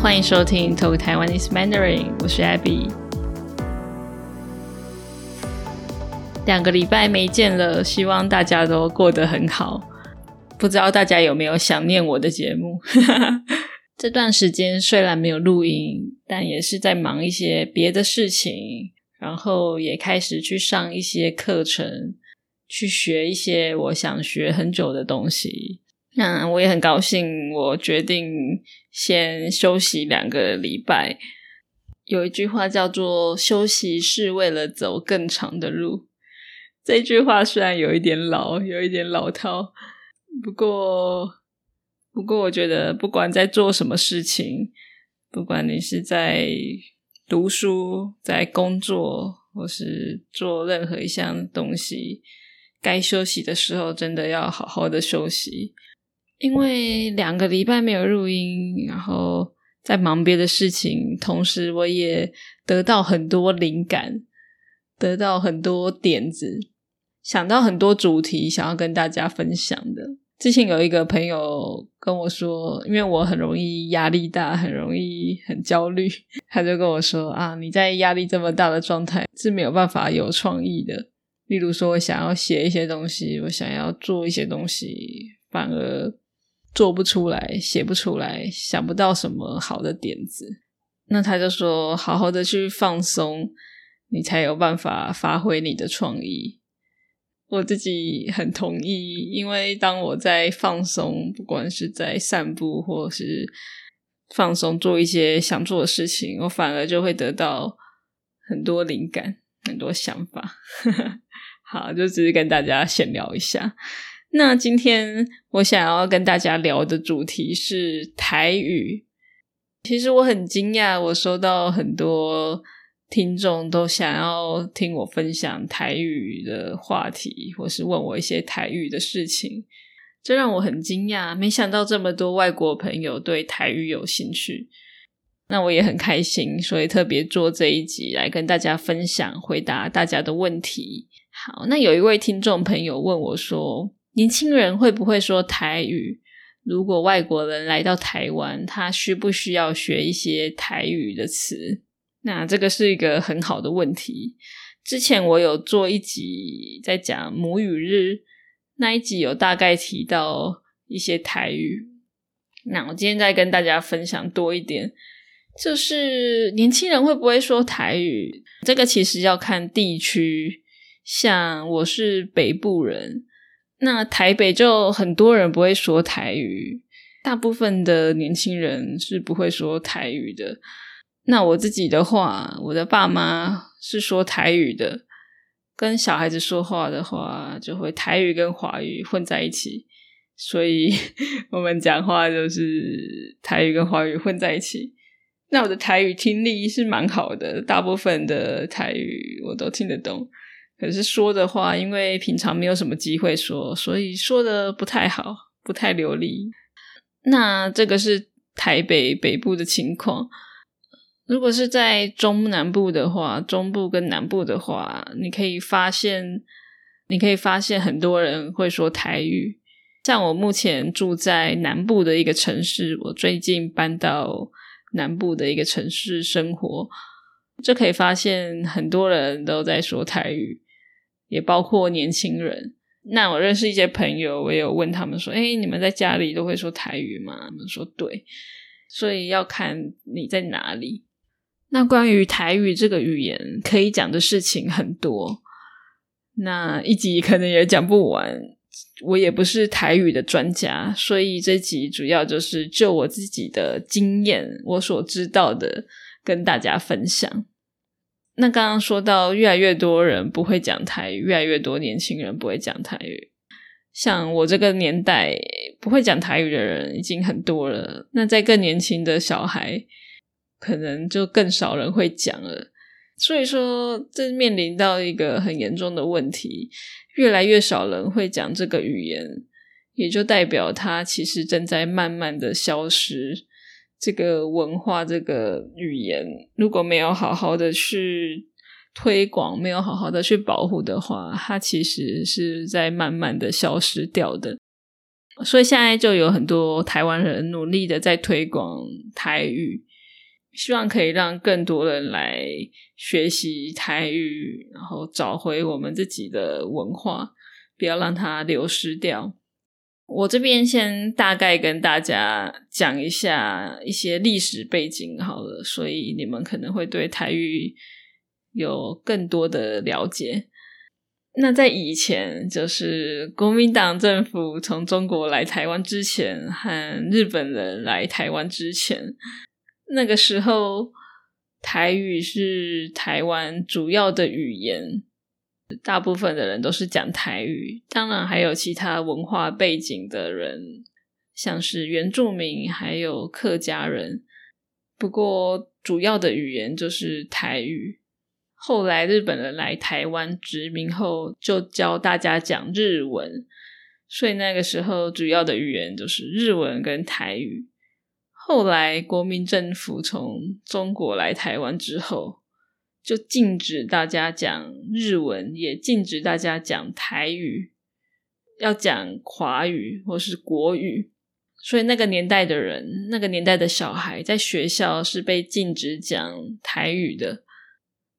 欢迎收听 Talk Taiwanese Mandarin，我是 Abby。两个礼拜没见了，希望大家都过得很好。不知道大家有没有想念我的节目？这段时间虽然没有录音，但也是在忙一些别的事情，然后也开始去上一些课程，去学一些我想学很久的东西。那我也很高兴，我决定先休息两个礼拜。有一句话叫做“休息是为了走更长的路”，这句话虽然有一点老，有一点老套，不过，不过我觉得，不管在做什么事情，不管你是在读书、在工作，或是做任何一项东西，该休息的时候，真的要好好的休息。因为两个礼拜没有录音，然后在忙别的事情，同时我也得到很多灵感，得到很多点子，想到很多主题想要跟大家分享的。之前有一个朋友跟我说，因为我很容易压力大，很容易很焦虑，他就跟我说啊，你在压力这么大的状态是没有办法有创意的。例如说，我想要写一些东西，我想要做一些东西，反而。做不出来，写不出来，想不到什么好的点子，那他就说：“好好的去放松，你才有办法发挥你的创意。”我自己很同意，因为当我在放松，不管是在散步，或是放松做一些想做的事情，我反而就会得到很多灵感、很多想法。好，就只是跟大家闲聊一下。那今天我想要跟大家聊的主题是台语。其实我很惊讶，我收到很多听众都想要听我分享台语的话题，或是问我一些台语的事情，这让我很惊讶。没想到这么多外国朋友对台语有兴趣，那我也很开心，所以特别做这一集来跟大家分享，回答大家的问题。好，那有一位听众朋友问我说。年轻人会不会说台语？如果外国人来到台湾，他需不需要学一些台语的词？那这个是一个很好的问题。之前我有做一集在讲母语日，那一集有大概提到一些台语。那我今天再跟大家分享多一点，就是年轻人会不会说台语？这个其实要看地区，像我是北部人。那台北就很多人不会说台语，大部分的年轻人是不会说台语的。那我自己的话，我的爸妈是说台语的，跟小孩子说话的话，就会台语跟华语混在一起，所以 我们讲话就是台语跟华语混在一起。那我的台语听力是蛮好的，大部分的台语我都听得懂。可是说的话，因为平常没有什么机会说，所以说的不太好，不太流利。那这个是台北北部的情况。如果是在中南部的话，中部跟南部的话，你可以发现，你可以发现很多人会说台语。像我目前住在南部的一个城市，我最近搬到南部的一个城市生活，就可以发现很多人都在说台语。也包括年轻人。那我认识一些朋友，我有问他们说：“哎，你们在家里都会说台语吗？”他们说：“对。”所以要看你在哪里。那关于台语这个语言，可以讲的事情很多，那一集可能也讲不完。我也不是台语的专家，所以这集主要就是就我自己的经验，我所知道的跟大家分享。那刚刚说到，越来越多人不会讲台语，越来越多年轻人不会讲台语。像我这个年代，不会讲台语的人已经很多了。那在更年轻的小孩，可能就更少人会讲了。所以说，这面临到一个很严重的问题：越来越少人会讲这个语言，也就代表它其实正在慢慢的消失。这个文化，这个语言，如果没有好好的去推广，没有好好的去保护的话，它其实是在慢慢的消失掉的。所以现在就有很多台湾人努力的在推广台语，希望可以让更多人来学习台语，然后找回我们自己的文化，不要让它流失掉。我这边先大概跟大家讲一下一些历史背景好了，所以你们可能会对台语有更多的了解。那在以前，就是国民党政府从中国来台湾之前，和日本人来台湾之前。那个时候，台语是台湾主要的语言，大部分的人都是讲台语。当然，还有其他文化背景的人，像是原住民，还有客家人。不过，主要的语言就是台语。后来日本人来台湾殖民后，就教大家讲日文，所以那个时候主要的语言就是日文跟台语。后来，国民政府从中国来台湾之后，就禁止大家讲日文，也禁止大家讲台语，要讲华语或是国语。所以那个年代的人，那个年代的小孩，在学校是被禁止讲台语的。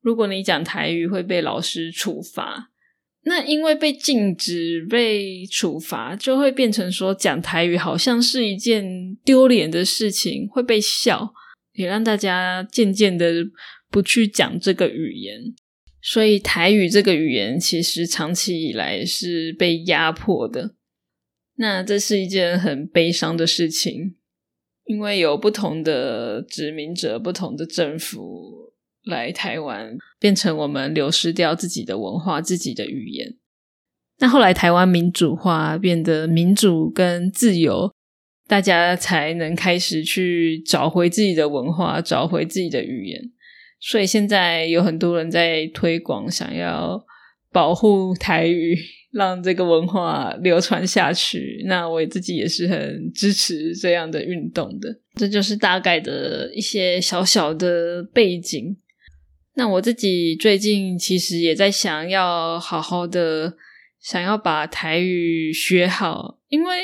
如果你讲台语，会被老师处罚。那因为被禁止、被处罚，就会变成说讲台语好像是一件丢脸的事情，会被笑，也让大家渐渐的不去讲这个语言。所以台语这个语言其实长期以来是被压迫的。那这是一件很悲伤的事情，因为有不同的殖民者、不同的政府。来台湾，变成我们流失掉自己的文化、自己的语言。那后来台湾民主化，变得民主跟自由，大家才能开始去找回自己的文化，找回自己的语言。所以现在有很多人在推广，想要保护台语，让这个文化流传下去。那我自己也是很支持这样的运动的。这就是大概的一些小小的背景。那我自己最近其实也在想要好好的想要把台语学好，因为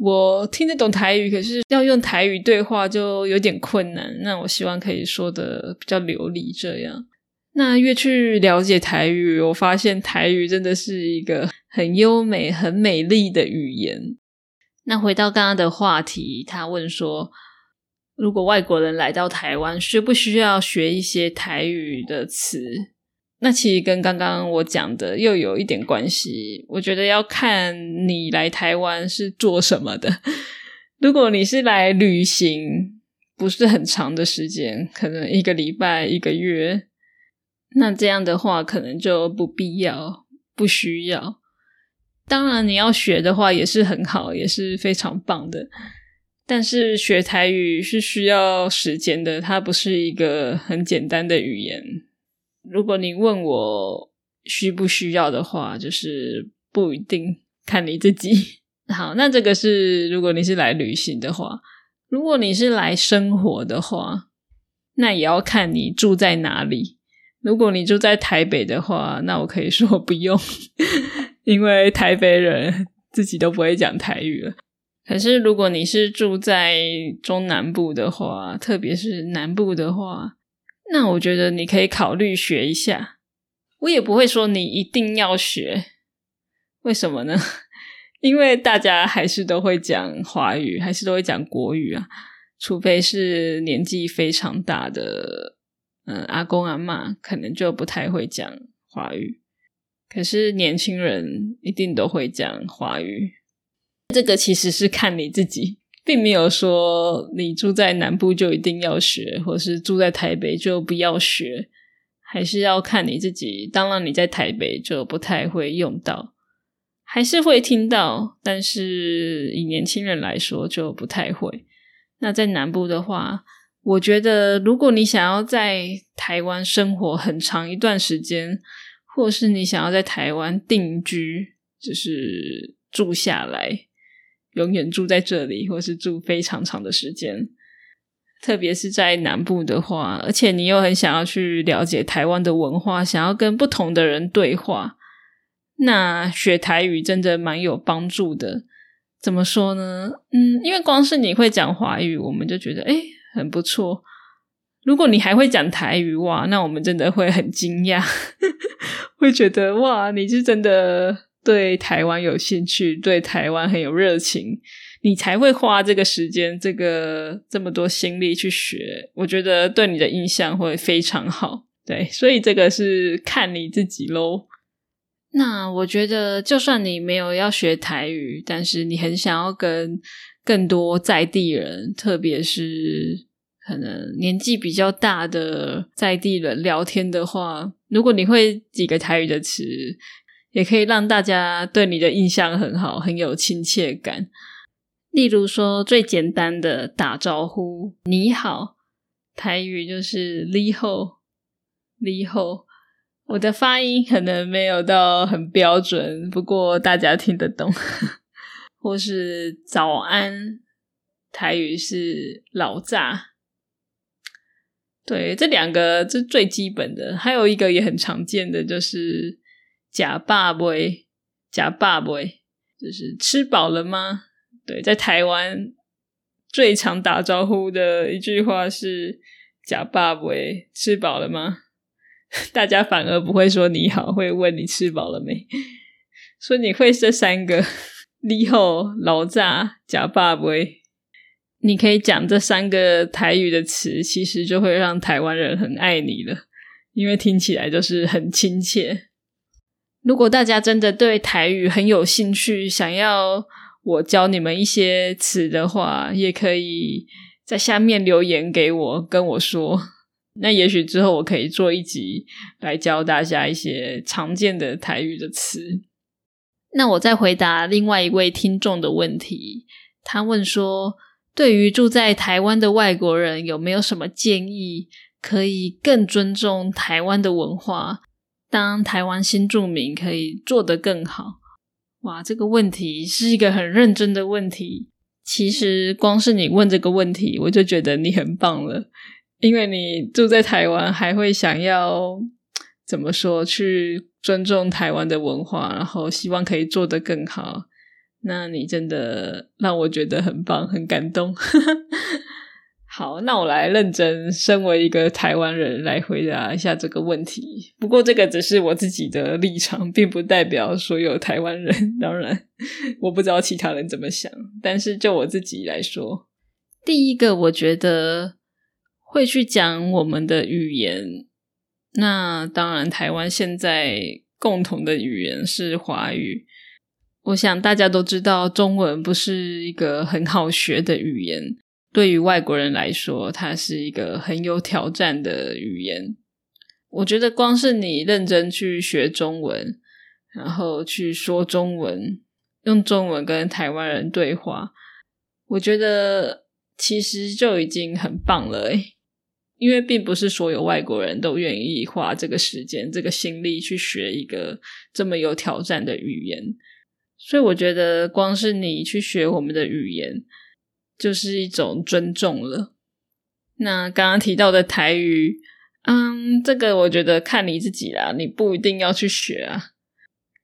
我听得懂台语，可是要用台语对话就有点困难。那我希望可以说的比较流利，这样。那越去了解台语，我发现台语真的是一个很优美、很美丽的语言。那回到刚刚的话题，他问说。如果外国人来到台湾，需不需要学一些台语的词？那其实跟刚刚我讲的又有一点关系。我觉得要看你来台湾是做什么的。如果你是来旅行，不是很长的时间，可能一个礼拜、一个月，那这样的话可能就不必要、不需要。当然，你要学的话也是很好，也是非常棒的。但是学台语是需要时间的，它不是一个很简单的语言。如果你问我需不需要的话，就是不一定，看你自己。好，那这个是如果你是来旅行的话，如果你是来生活的话，那也要看你住在哪里。如果你住在台北的话，那我可以说不用，因为台北人自己都不会讲台语了。可是，如果你是住在中南部的话，特别是南部的话，那我觉得你可以考虑学一下。我也不会说你一定要学，为什么呢？因为大家还是都会讲华语，还是都会讲国语啊，除非是年纪非常大的，嗯，阿公阿妈可能就不太会讲华语。可是年轻人一定都会讲华语。这个其实是看你自己，并没有说你住在南部就一定要学，或是住在台北就不要学，还是要看你自己。当然，你在台北就不太会用到，还是会听到，但是以年轻人来说就不太会。那在南部的话，我觉得如果你想要在台湾生活很长一段时间，或是你想要在台湾定居，就是住下来。永远住在这里，或是住非常长的时间，特别是在南部的话，而且你又很想要去了解台湾的文化，想要跟不同的人对话，那学台语真的蛮有帮助的。怎么说呢？嗯，因为光是你会讲华语，我们就觉得诶很不错。如果你还会讲台语哇，那我们真的会很惊讶，会觉得哇，你是真的对台湾有兴趣，对台湾很有热情，你才会花这个时间、这个这么多心力去学。我觉得对你的印象会非常好。对，所以这个是看你自己喽。那我觉得，就算你没有要学台语，但是你很想要跟更多在地人，特别是。可能年纪比较大的在地人聊天的话，如果你会几个台语的词，也可以让大家对你的印象很好，很有亲切感。例如说，最简单的打招呼“你好”，台语就是“你好”，“你好”。我的发音可能没有到很标准，不过大家听得懂。或是“早安”，台语是“老炸”。对，这两个是最基本的，还有一个也很常见的，就是“假爸喂”，“假爸喂”，就是吃饱了吗？对，在台湾最常打招呼的一句话是“假爸喂”，吃饱了吗？大家反而不会说你好，会问你吃饱了没。所以你会这三个：你好、老炸、假爸喂。你可以讲这三个台语的词，其实就会让台湾人很爱你了，因为听起来就是很亲切。如果大家真的对台语很有兴趣，想要我教你们一些词的话，也可以在下面留言给我，跟我说。那也许之后我可以做一集来教大家一些常见的台语的词。那我再回答另外一位听众的问题，他问说。对于住在台湾的外国人，有没有什么建议可以更尊重台湾的文化，当台湾新住民可以做得更好？哇，这个问题是一个很认真的问题。其实光是你问这个问题，我就觉得你很棒了，因为你住在台湾，还会想要怎么说去尊重台湾的文化，然后希望可以做得更好。那你真的让我觉得很棒，很感动。好，那我来认真，身为一个台湾人来回答一下这个问题。不过这个只是我自己的立场，并不代表所有台湾人。当然，我不知道其他人怎么想。但是就我自己来说，第一个，我觉得会去讲我们的语言。那当然，台湾现在共同的语言是华语。我想大家都知道，中文不是一个很好学的语言。对于外国人来说，它是一个很有挑战的语言。我觉得，光是你认真去学中文，然后去说中文，用中文跟台湾人对话，我觉得其实就已经很棒了诶因为并不是所有外国人都愿意花这个时间、这个心力去学一个这么有挑战的语言。所以我觉得，光是你去学我们的语言，就是一种尊重了。那刚刚提到的台语，嗯，这个我觉得看你自己啦，你不一定要去学啊。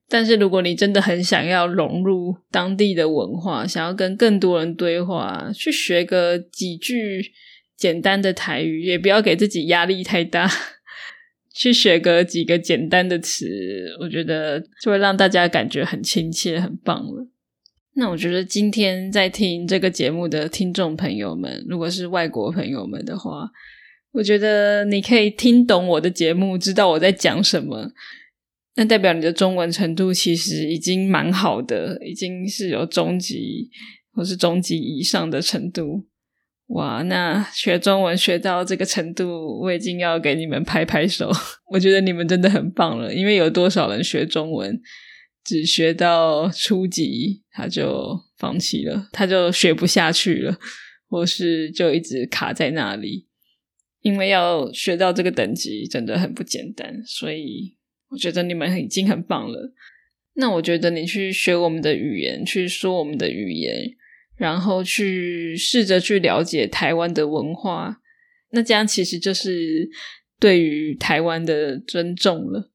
但是如果你真的很想要融入当地的文化，想要跟更多人对话，去学个几句简单的台语，也不要给自己压力太大。去学个几个简单的词，我觉得就会让大家感觉很亲切、很棒了。那我觉得今天在听这个节目的听众朋友们，如果是外国朋友们的话，我觉得你可以听懂我的节目，知道我在讲什么，那代表你的中文程度其实已经蛮好的，已经是有中级或是中级以上的程度。哇，那学中文学到这个程度，我已经要给你们拍拍手。我觉得你们真的很棒了，因为有多少人学中文只学到初级，他就放弃了，他就学不下去了，或是就一直卡在那里。因为要学到这个等级真的很不简单，所以我觉得你们已经很棒了。那我觉得你去学我们的语言，去说我们的语言。然后去试着去了解台湾的文化，那这样其实就是对于台湾的尊重了。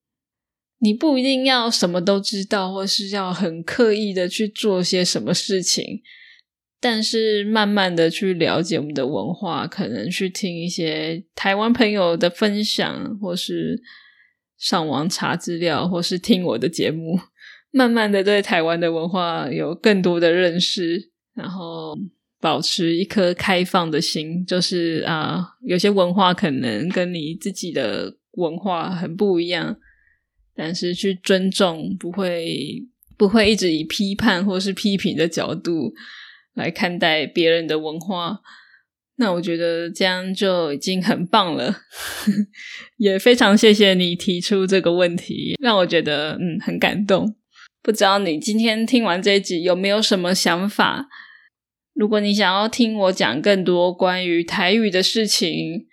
你不一定要什么都知道，或是要很刻意的去做些什么事情，但是慢慢的去了解我们的文化，可能去听一些台湾朋友的分享，或是上网查资料，或是听我的节目，慢慢的对台湾的文化有更多的认识，然后保持一颗开放的心，就是啊，有些文化可能跟你自己的文化很不一样。但是去尊重，不会不会一直以批判或是批评的角度来看待别人的文化，那我觉得这样就已经很棒了。也非常谢谢你提出这个问题，让我觉得嗯很感动。不知道你今天听完这一集有没有什么想法？如果你想要听我讲更多关于台语的事情。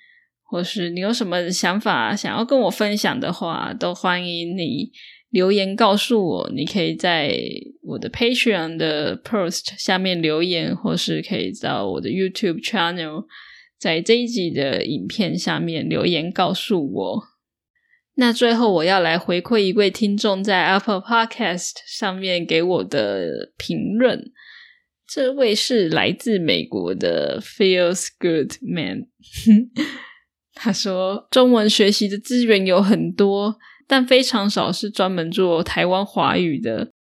或是你有什么想法想要跟我分享的话，都欢迎你留言告诉我。你可以在我的 Patreon 的 post 下面留言，或是可以到我的 YouTube channel，在这一集的影片下面留言告诉我。那最后我要来回馈一位听众在 Apple Podcast 上面给我的评论，这位是来自美国的 Feels Good Man。他说：“中文学习的资源有很多，但非常少是专门做台湾华语的，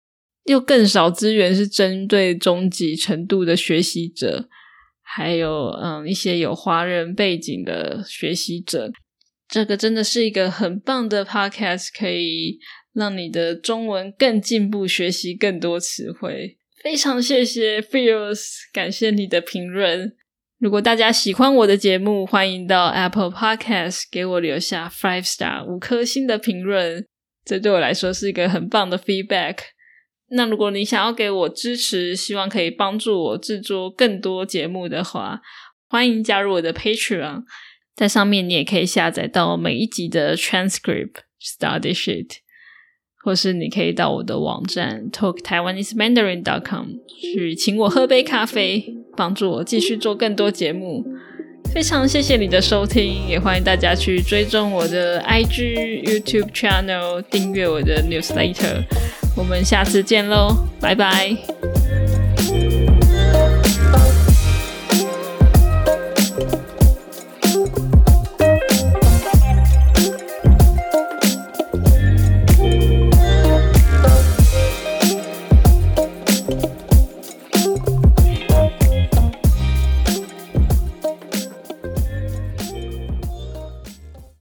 又更少资源是针对中级程度的学习者，还有嗯一些有华人背景的学习者。这个真的是一个很棒的 podcast，可以让你的中文更进步，学习更多词汇。非常谢谢 Feels，感谢你的评论。”如果大家喜欢我的节目，欢迎到 Apple Podcast 给我留下 five star 五颗星的评论，这对我来说是一个很棒的 feedback。那如果你想要给我支持，希望可以帮助我制作更多节目的话，欢迎加入我的 Patreon，在上面你也可以下载到每一集的 transcript study sheet。或是你可以到我的网站 talk taiwanese mandarin dot com 去请我喝杯咖啡，帮助我继续做更多节目。非常谢谢你的收听，也欢迎大家去追踪我的 IG、YouTube channel，订阅我的 newsletter。我们下次见喽，拜拜。